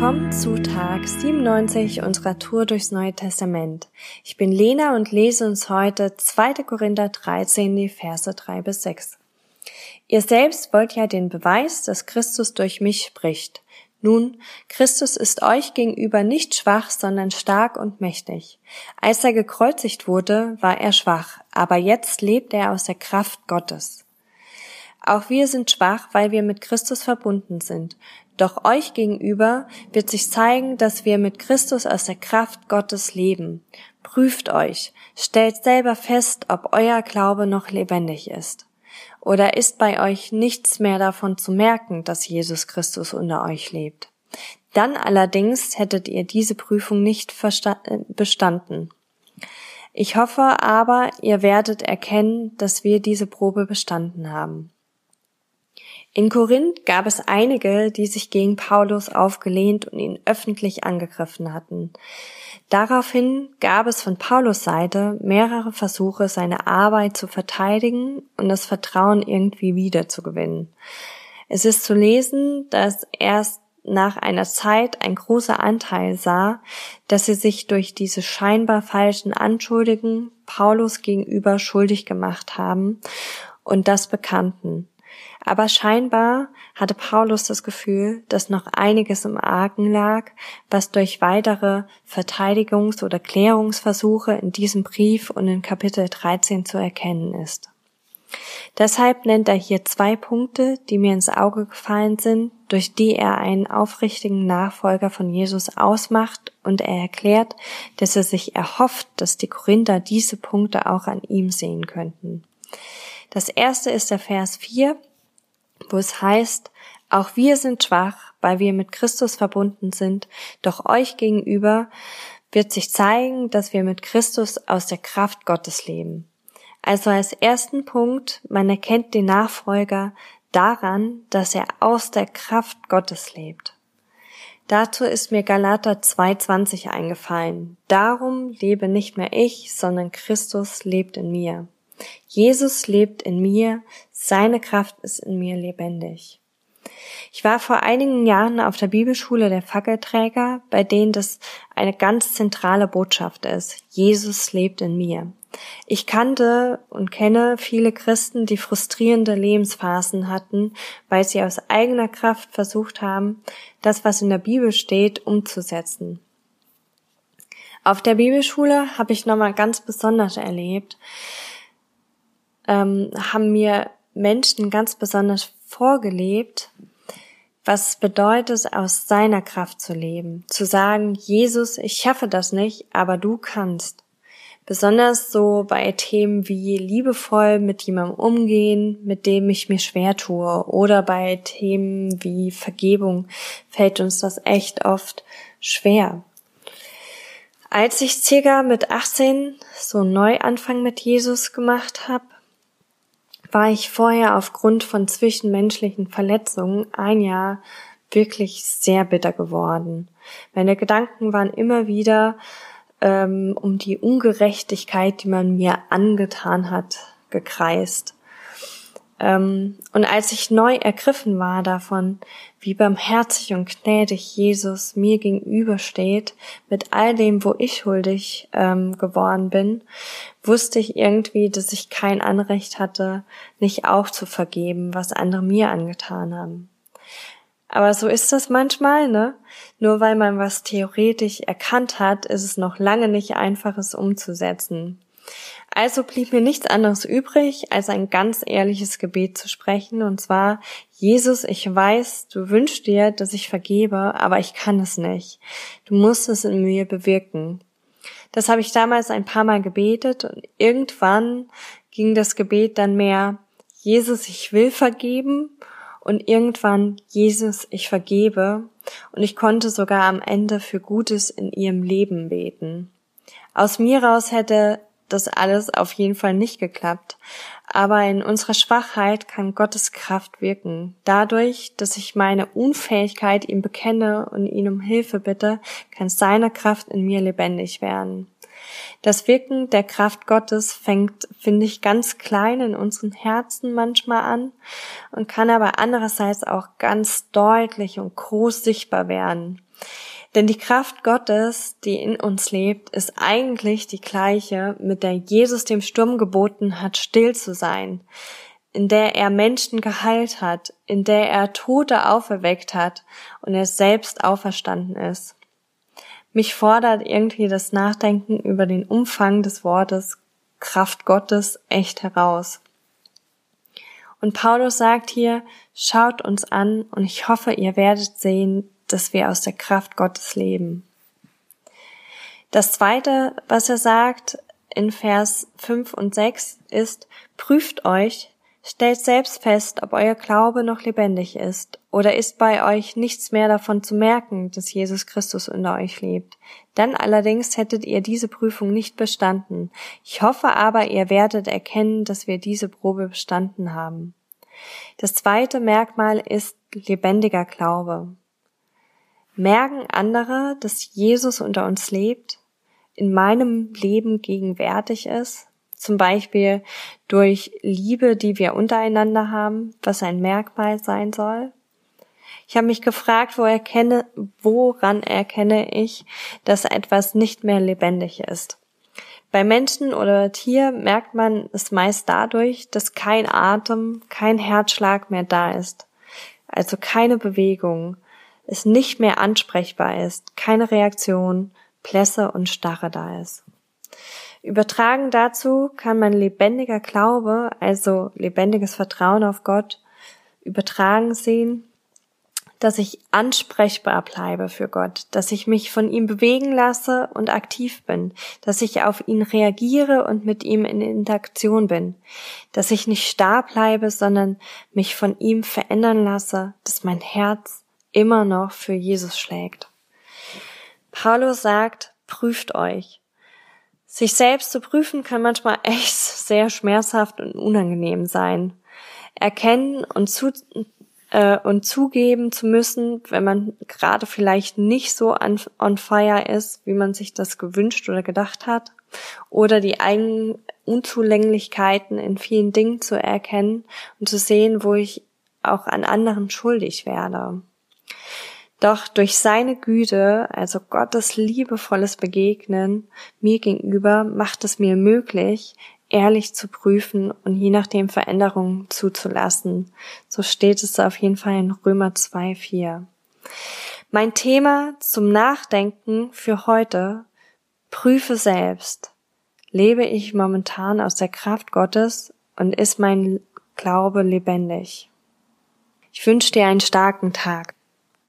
Willkommen zu Tag 97 unserer Tour durchs Neue Testament. Ich bin Lena und lese uns heute 2. Korinther 13, die Verse 3 bis 6. Ihr selbst wollt ja den Beweis, dass Christus durch mich spricht. Nun, Christus ist euch gegenüber nicht schwach, sondern stark und mächtig. Als er gekreuzigt wurde, war er schwach, aber jetzt lebt er aus der Kraft Gottes. Auch wir sind schwach, weil wir mit Christus verbunden sind. Doch euch gegenüber wird sich zeigen, dass wir mit Christus aus der Kraft Gottes leben. Prüft euch, stellt selber fest, ob euer Glaube noch lebendig ist. Oder ist bei euch nichts mehr davon zu merken, dass Jesus Christus unter euch lebt? Dann allerdings hättet ihr diese Prüfung nicht äh, bestanden. Ich hoffe aber, ihr werdet erkennen, dass wir diese Probe bestanden haben. In Korinth gab es einige, die sich gegen Paulus aufgelehnt und ihn öffentlich angegriffen hatten. Daraufhin gab es von Paulus Seite mehrere Versuche, seine Arbeit zu verteidigen und das Vertrauen irgendwie wiederzugewinnen. Es ist zu lesen, dass erst nach einer Zeit ein großer Anteil sah, dass sie sich durch diese scheinbar falschen Anschuldigen Paulus gegenüber schuldig gemacht haben und das bekannten. Aber scheinbar hatte Paulus das Gefühl, dass noch einiges im Argen lag, was durch weitere Verteidigungs- oder Klärungsversuche in diesem Brief und in Kapitel 13 zu erkennen ist. Deshalb nennt er hier zwei Punkte, die mir ins Auge gefallen sind, durch die er einen aufrichtigen Nachfolger von Jesus ausmacht und er erklärt, dass er sich erhofft, dass die Korinther diese Punkte auch an ihm sehen könnten. Das erste ist der Vers 4, wo es heißt, auch wir sind schwach, weil wir mit Christus verbunden sind, doch euch gegenüber wird sich zeigen, dass wir mit Christus aus der Kraft Gottes leben. Also als ersten Punkt, man erkennt den Nachfolger daran, dass er aus der Kraft Gottes lebt. Dazu ist mir Galater 2.20 eingefallen. Darum lebe nicht mehr ich, sondern Christus lebt in mir. Jesus lebt in mir, seine Kraft ist in mir lebendig. Ich war vor einigen Jahren auf der Bibelschule der Fackelträger, bei denen das eine ganz zentrale Botschaft ist. Jesus lebt in mir. Ich kannte und kenne viele Christen, die frustrierende Lebensphasen hatten, weil sie aus eigener Kraft versucht haben, das, was in der Bibel steht, umzusetzen. Auf der Bibelschule habe ich nochmal ganz besonders erlebt, ähm, haben mir Menschen ganz besonders vorgelebt, was bedeutet, aus seiner Kraft zu leben. Zu sagen, Jesus, ich schaffe das nicht, aber du kannst. Besonders so bei Themen wie liebevoll mit jemandem umgehen, mit dem ich mir schwer tue, oder bei Themen wie Vergebung fällt uns das echt oft schwer. Als ich circa mit 18 so Neuanfang mit Jesus gemacht habe, war ich vorher aufgrund von zwischenmenschlichen Verletzungen ein Jahr wirklich sehr bitter geworden. Meine Gedanken waren immer wieder ähm, um die Ungerechtigkeit, die man mir angetan hat, gekreist. Ähm, und als ich neu ergriffen war davon, wie barmherzig und gnädig Jesus mir gegenübersteht, mit all dem, wo ich schuldig ähm, geworden bin, wusste ich irgendwie, dass ich kein Anrecht hatte, nicht auch zu vergeben, was andere mir angetan haben. Aber so ist das manchmal, ne? Nur weil man was theoretisch erkannt hat, ist es noch lange nicht einfach, es umzusetzen. Also blieb mir nichts anderes übrig, als ein ganz ehrliches Gebet zu sprechen, und zwar, Jesus, ich weiß, du wünschst dir, dass ich vergebe, aber ich kann es nicht. Du musst es in mir bewirken. Das habe ich damals ein paar Mal gebetet und irgendwann ging das Gebet dann mehr, Jesus, ich will vergeben und irgendwann, Jesus, ich vergebe und ich konnte sogar am Ende für Gutes in ihrem Leben beten. Aus mir raus hätte das alles auf jeden Fall nicht geklappt. Aber in unserer Schwachheit kann Gottes Kraft wirken. Dadurch, dass ich meine Unfähigkeit ihm bekenne und ihn um Hilfe bitte, kann seine Kraft in mir lebendig werden. Das Wirken der Kraft Gottes fängt, finde ich, ganz klein in unseren Herzen manchmal an und kann aber andererseits auch ganz deutlich und groß sichtbar werden. Denn die Kraft Gottes, die in uns lebt, ist eigentlich die gleiche, mit der Jesus dem Sturm geboten hat, still zu sein, in der er Menschen geheilt hat, in der er Tote auferweckt hat und er selbst auferstanden ist. Mich fordert irgendwie das Nachdenken über den Umfang des Wortes Kraft Gottes echt heraus. Und Paulus sagt hier, schaut uns an und ich hoffe, ihr werdet sehen, dass wir aus der Kraft Gottes leben. Das zweite, was er sagt in Vers 5 und 6 ist, prüft euch, stellt selbst fest, ob euer Glaube noch lebendig ist, oder ist bei euch nichts mehr davon zu merken, dass Jesus Christus unter euch lebt. Dann allerdings hättet ihr diese Prüfung nicht bestanden. Ich hoffe aber, ihr werdet erkennen, dass wir diese Probe bestanden haben. Das zweite Merkmal ist lebendiger Glaube. Merken andere, dass Jesus unter uns lebt, in meinem Leben gegenwärtig ist, zum Beispiel durch Liebe, die wir untereinander haben, was ein Merkmal sein soll. Ich habe mich gefragt, wo erkenne, woran erkenne ich, dass etwas nicht mehr lebendig ist. Bei Menschen oder Tier merkt man es meist dadurch, dass kein Atem, kein Herzschlag mehr da ist. Also keine Bewegung, es nicht mehr ansprechbar ist, keine Reaktion, Plässe und Starre da ist. Übertragen dazu kann man lebendiger Glaube, also lebendiges Vertrauen auf Gott, übertragen sehen, dass ich ansprechbar bleibe für Gott, dass ich mich von ihm bewegen lasse und aktiv bin, dass ich auf ihn reagiere und mit ihm in Interaktion bin, dass ich nicht starr bleibe, sondern mich von ihm verändern lasse, dass mein Herz immer noch für Jesus schlägt. Paulus sagt, prüft euch. Sich selbst zu prüfen kann manchmal echt sehr schmerzhaft und unangenehm sein. Erkennen und, zu, äh, und zugeben zu müssen, wenn man gerade vielleicht nicht so on, on fire ist, wie man sich das gewünscht oder gedacht hat, oder die eigenen Unzulänglichkeiten in vielen Dingen zu erkennen und zu sehen, wo ich auch an anderen schuldig werde. Doch durch seine Güte, also Gottes liebevolles Begegnen mir gegenüber, macht es mir möglich, ehrlich zu prüfen und je nachdem Veränderungen zuzulassen. So steht es auf jeden Fall in Römer 2, 4. Mein Thema zum Nachdenken für heute, prüfe selbst. Lebe ich momentan aus der Kraft Gottes und ist mein Glaube lebendig? Ich wünsche dir einen starken Tag.